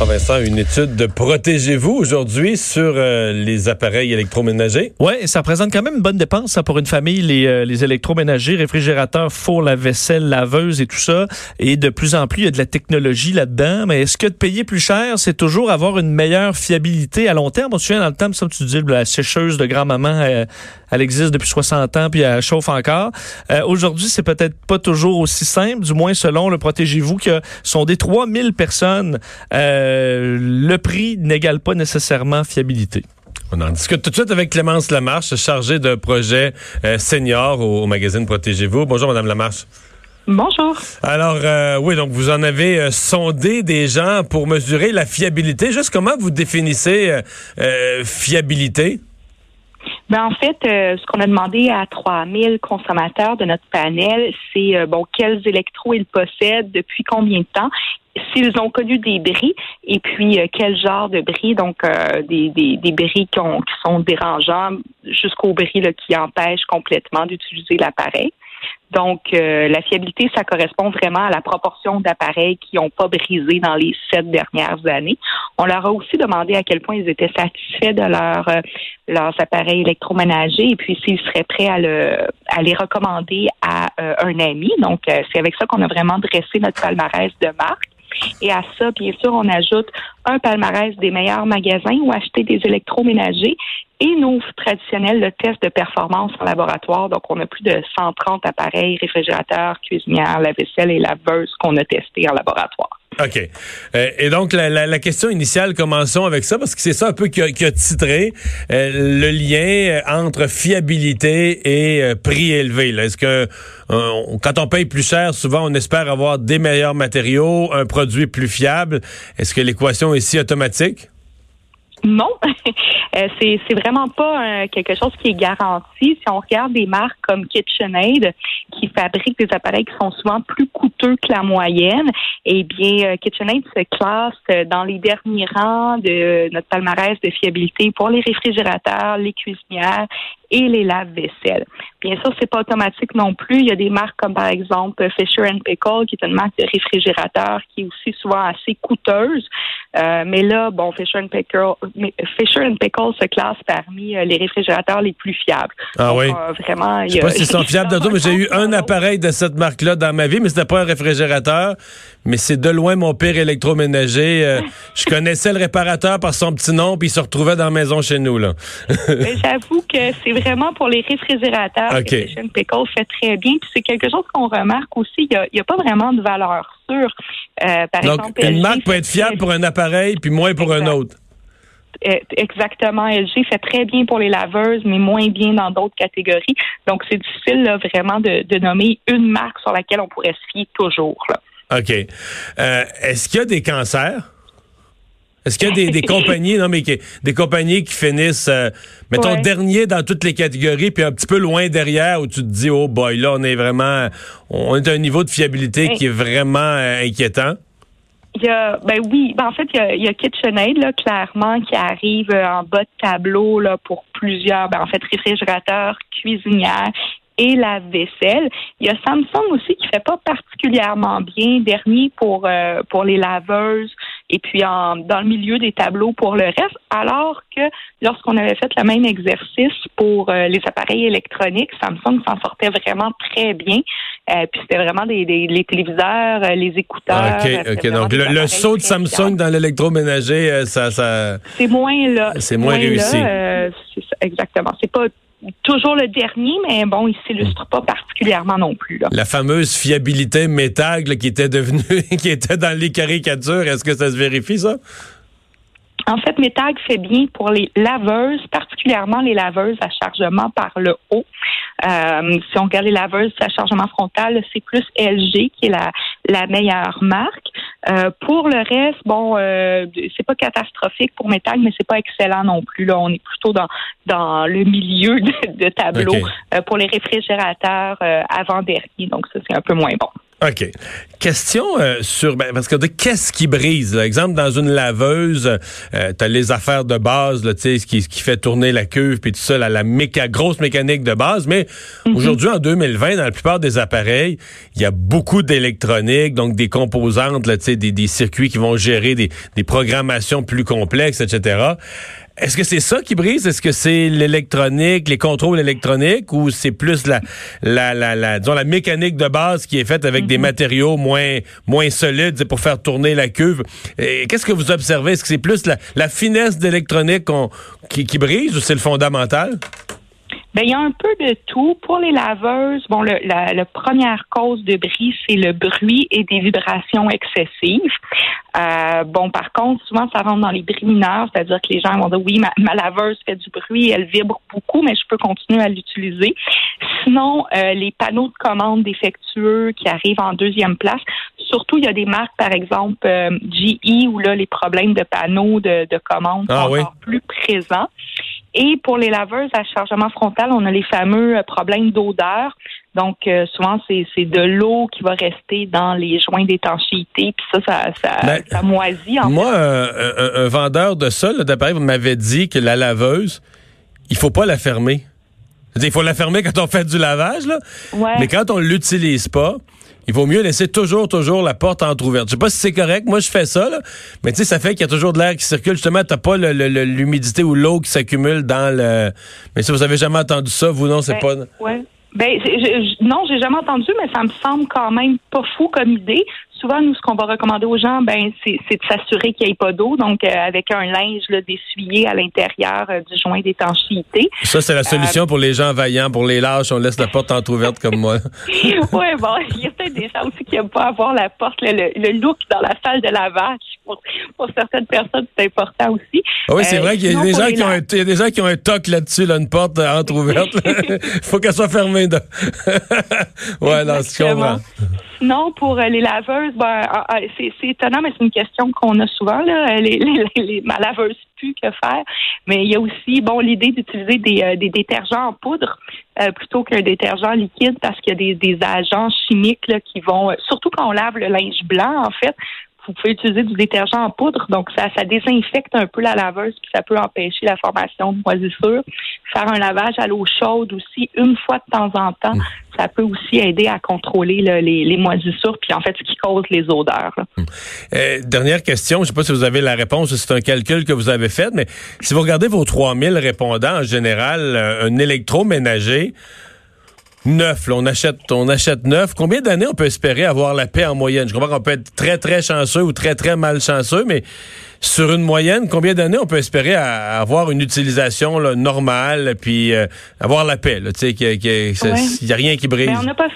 Vincent, une étude de Protégez-vous aujourd'hui sur euh, les appareils électroménagers. Oui, ça représente quand même une bonne dépense ça, pour une famille, les, euh, électroménagers, réfrigérateurs, four, la vaisselle, laveuse et tout ça. Et de plus en plus, il y a de la technologie là-dedans. Mais est-ce que de payer plus cher, c'est toujours avoir une meilleure fiabilité à long terme? On se dans le temps, comme tu dis, la sécheuse de grand-maman, euh, elle existe depuis 60 ans, puis elle chauffe encore. Aujourd'hui, c'est peut-être pas toujours aussi simple, du moins selon le Protégez-vous, que sont des 3000 personnes. Euh, le prix n'égale pas nécessairement fiabilité. On en discute tout de suite avec Clémence Lamarche, chargée de projet euh, senior au, magazine Protégez-vous. Bonjour, Madame Lamarche. Bonjour. Alors, euh, oui, donc vous en avez sondé des gens pour mesurer la fiabilité. Juste comment vous définissez fiabilité? Ben, en fait, ce qu'on a demandé à 3000 consommateurs de notre panel, c'est bon quels électros ils possèdent, depuis combien de temps s'ils ont connu des bris et puis euh, quel genre de bris, donc euh, des, des, des, bris qui, sont dérangeants jusqu'aux bris qui empêchent complètement d'utiliser l'appareil. Donc, euh, la fiabilité, ça correspond vraiment à la proportion d'appareils qui n'ont pas brisé dans les sept dernières années. On leur a aussi demandé à quel point ils étaient satisfaits de leur, leurs appareils électroménagers et puis s'ils seraient prêts à, le, à les recommander à un ami. Donc, c'est avec ça qu'on a vraiment dressé notre palmarès de marque. Et à ça, bien sûr, on ajoute un palmarès des meilleurs magasins où acheter des électroménagers et nos traditionnels tests de performance en laboratoire. Donc, on a plus de 130 appareils, réfrigérateurs, cuisinières, lave-vaisselle et laveuses qu'on a testés en laboratoire. OK. Euh, et donc, la, question initiale, commençons avec ça, parce que c'est ça un peu qui a, titré euh, le lien entre fiabilité et euh, prix élevé. Est-ce que quand on paye plus cher, souvent on espère avoir des meilleurs matériaux, un produit plus fiable. Est-ce que l'équation est si automatique? Non, euh, c'est vraiment pas euh, quelque chose qui est garanti. Si on regarde des marques comme KitchenAid qui fabriquent des appareils qui sont souvent plus coûteux que la moyenne, eh bien euh, KitchenAid se classe dans les derniers rangs de notre palmarès de fiabilité pour les réfrigérateurs, les cuisinières et les lave-vaisselle. Bien sûr, c'est pas automatique non plus. Il y a des marques comme par exemple Fisher Pickle, qui est une marque de réfrigérateur qui est aussi souvent assez coûteuse. Euh, mais là, bon, Fisher Pickle, Fisher Pickle se classe parmi euh, les réfrigérateurs les plus fiables. Ah oui. Euh, vraiment, je sais pas s'ils sont fiables de tout, mais j'ai eu un appareil de cette marque-là dans ma vie, mais c'était pas un réfrigérateur. Mais c'est de loin mon pire électroménager. je connaissais le réparateur par son petit nom, puis il se retrouvait dans la maison chez nous là. J'avoue que c'est vraiment pour les réfrigérateurs que Fisher Pickle fait très bien. Puis c'est quelque chose qu'on remarque aussi. Il n'y a, pas vraiment de valeur sûre. par Donc, une marque peut être fiable pour un appareil, puis moins pour un autre. Euh, exactement. LG fait très bien pour les laveuses, mais moins bien dans d'autres catégories. Donc, c'est difficile vraiment de, nommer une marque sur laquelle on pourrait se fier toujours. OK. Euh, est-ce qu'il y a des cancers? Est-ce qu'il y a des, compagnies, non, mais des compagnies qui finissent, euh, mettons, dernier dans toutes les catégories, puis un petit peu loin derrière où tu te dis, oh boy, là, on est vraiment, on est à un niveau de fiabilité qui est vraiment inquiétant? Il y a, ben oui, ben en fait, il y a, il y a KitchenAid, là, clairement, qui arrive euh, en bas de tableau là, pour plusieurs, ben, en fait, réfrigérateurs, cuisinières et la vaisselle. Il y a Samsung aussi qui fait pas particulièrement bien, dernier pour euh, pour les laveuses et puis en, dans le milieu des tableaux pour le reste, alors que lorsqu'on avait fait le même exercice pour euh, les appareils électroniques, Samsung s'en sortait vraiment très bien. Euh, puis c'était vraiment des, des, les téléviseurs, euh, les écouteurs. OK, OK. Donc le, saut de Samsung dans l'électroménager, ça, ça. C'est moins là. C'est moins, réussi. c'est ça, exactement. C'est pas toujours le dernier, mais bon, il s'illustre pas particulièrement non plus. La fameuse fiabilité métag qui était devenue, qui était dans les caricatures, est-ce que ça se vérifie ça? En fait, Métag fait bien pour les laveuses, particulièrement les laveuses à chargement par le haut. Euh, si on regarde les laveuses à chargement frontal, c'est plus LG qui est la, la meilleure marque. Euh, pour le reste, bon, euh, c'est pas catastrophique pour Métag, mais c'est pas excellent non plus. Là, on est plutôt dans dans le milieu de, tableau euh, pour les réfrigérateurs avant dernier, donc ça c'est un peu moins bon. OK. Question euh, sur ben, parce que de qu'est-ce qui brise? Là? exemple dans une laveuse euh, tu as les affaires de base là tu sais ce qui, qui fait tourner la cuve puis tout ça la, la méca, grosse mécanique de base mais aujourd'hui en 2020 dans la plupart des appareils il y a beaucoup d'électronique donc des composantes là tu sais des, des circuits qui vont gérer des, des programmations plus complexes etc est-ce que c'est ça qui brise? Est-ce que c'est l'électronique, les contrôles électroniques ou c'est plus la, la, la, la, disons, la mécanique de base qui est faite avec des matériaux moins, moins solides pour faire tourner la cuve? Qu'est-ce que vous observez? Est-ce que c'est plus la, la finesse d'électronique qui brise ou c'est le fondamental? Ben, il y a un peu de tout. Pour les laveuses, bon, le, la, la première cause de bris, c'est le bruit et des vibrations excessives. Euh, bon, par contre, souvent, ça rentre dans les bris mineurs, c'est-à-dire que les gens vont dire, oui, ma, ma, laveuse fait du bruit, elle vibre beaucoup, mais je peux continuer à l'utiliser. Sinon, euh, les panneaux de commande défectueux qui arrivent en deuxième place, surtout, il y a des marques, par exemple, euh, GE, où là, les problèmes de panneaux de, de commande Ah sont oui. encore plus présents. Et pour les laveuses à chargement frontal, on a les fameux euh, problèmes d'odeur. Donc, euh, souvent, c'est c'est de l'eau qui va rester dans les joints d'étanchéité, puis ça, ça, ça, Ben, ça moisit. En Moi, un, un- un vendeur de ça, d'appareil, m'avait dit que la laveuse, il faut pas la fermer. C'est-à-dire, Il faut la fermer quand on fait du lavage, là. Ouais. Mais quand on l'utilise pas, il vaut mieux laisser toujours, toujours la porte entrouverte. Je sais pas si c'est correct. Moi, je fais ça, là. Mais tu sais, ça fait qu'il y a toujours de l'air qui circule. Justement, t'as pas le- le- le- l'humidité ou l'eau qui s'accumule dans le... Mais si vous avez jamais entendu ça, vous, non, c'est Ben, pas... ouais. Ben, je- je- non, j'ai jamais entendu, mais ça me semble quand même pas fou comme idée. Souvent, nous, ce qu'on va recommander aux gens, ben, c'est de s'assurer qu'il n'y ait pas d'eau, donc euh, avec un linge d'essuyer à l'intérieur euh, du joint d'étanchéité. Ça, c'est la solution pour les gens vaillants. Pour les lâches, on laisse la porte entrouverte comme moi. oui, bon, il y a peut-être des gens aussi qui n'aiment pas avoir la porte, le, le- le look dans la salle de lavage. Pour, pour certaines personnes, c'est important aussi. Ah oui, c'est Euh, vrai qu'il y a des gens qui ont un, il y a des gens qui ont un toc là-dessus, là, une porte entrouverte. faut qu'elle soit fermée. ouais, non, Exactement. comprends. Sinon, pour euh, les laveuses, ben, ah, ah, c'est étonnant, mais c'est une question qu'on a souvent. Là, les, les, les- ma laveuse pue, que faire? Mais il y a aussi bon l'idée d'utiliser des, euh, des détergents en poudre euh, plutôt qu'un détergent liquide parce qu'il y a des, des agents chimiques là, qui vont, euh, surtout quand on lave le linge blanc, en fait, vous pouvez utiliser du détergent en poudre, donc ça, ça désinfecte un peu la laveuse, puis ça peut empêcher la formation de moisissures. Faire un lavage à l'eau chaude aussi, une fois de temps en temps, ça peut aussi aider à contrôler les, les moisissures, puis en fait, ce qui cause les odeurs. là. Euh, dernière question, je ne sais pas si vous avez la réponse, c'est un calcul que vous avez fait, mais si vous regardez vos 3000 répondants, en général, euh, un électroménager, neuf, là, on achète, on achète neuf. Combien d'années on peut espérer avoir la paix en moyenne? Je comprends qu'on peut être très, très chanceux ou très, très malchanceux, mais sur une moyenne, combien d'années on peut espérer à- à avoir une utilisation là, normale, puis euh, avoir la paix? sais, qu'il Ouais. n'y a rien qui brise. Mais on n'a pas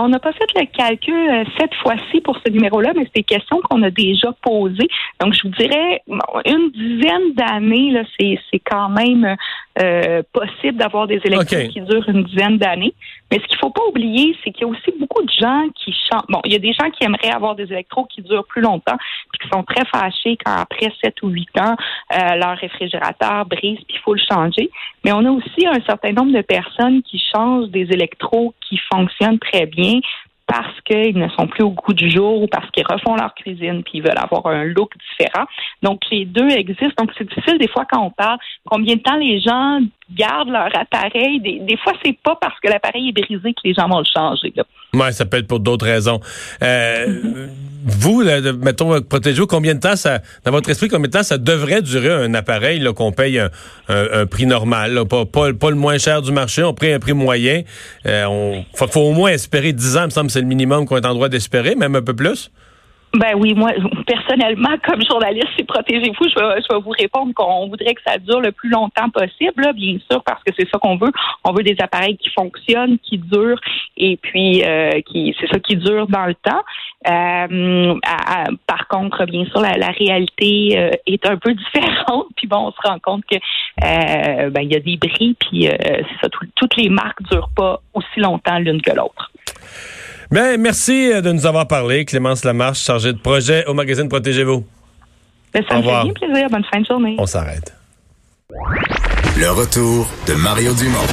on n'a pas fait le calcul euh, cette fois-ci pour ce numéro-là, mais c'est des questions qu'on a déjà posées. Donc, je vous dirais, une dizaine d'années, c'est, quand même euh, possible d'avoir des élections qui durent une dizaine d'années. Mais ce qu'il faut pas oublier, c'est qu'il y a aussi beaucoup de gens qui changent. Bon, il y a des gens qui aimeraient avoir des électros qui durent plus longtemps, puis qui sont très fâchés quand après 7 ou 8 ans, euh, leur réfrigérateur brise, puis il faut le changer. Mais on a aussi un certain nombre de personnes qui changent des électros qui fonctionnent très bien parce qu'ils ne sont plus au goût du jour ou parce qu'ils refont leur cuisine puis ils veulent avoir un look différent. Donc, les deux existent. Donc, c'est difficile des fois quand on parle combien de temps les gens gardent leur appareil. Des, des fois, c'est pas parce que l'appareil est brisé que les gens vont le changer. là. Ça peut être pour d'autres raisons. Euh, vous, mettons, protégez combien de temps ça, dans votre esprit, combien de temps ça devrait durer un appareil qu'on paye un, prix normal, pas, pas, le moins cher du marché, on paye un prix moyen. Euh, on, faut, au moins espérer 10 ans, il me semble c'est le minimum qu'on est en droit d'espérer, même un peu plus. Ben oui, moi, personnellement, comme journaliste, c'est protégez-vous. Je vais, je vais vous répondre qu'on voudrait que ça dure le plus longtemps possible, bien sûr, parce que c'est ça qu'on veut. On veut des appareils qui fonctionnent, qui durent, et puis euh, qui, c'est ça qui dure dans le temps. Euh, par contre, bien sûr, la, la réalité euh, est un peu différente. Puis bon, on se rend compte que euh, ben il y a des bris, puis c'est ça. tout- toutes les marques durent pas aussi longtemps l'une que l'autre. Ben, merci de nous avoir parlé. Clémence Lamarche, chargée de projet au magazine Protégez-vous. Ben, ça Au me fait bien plaisir. Bonne fin de journée. On s'arrête. Le retour de Mario Dumont.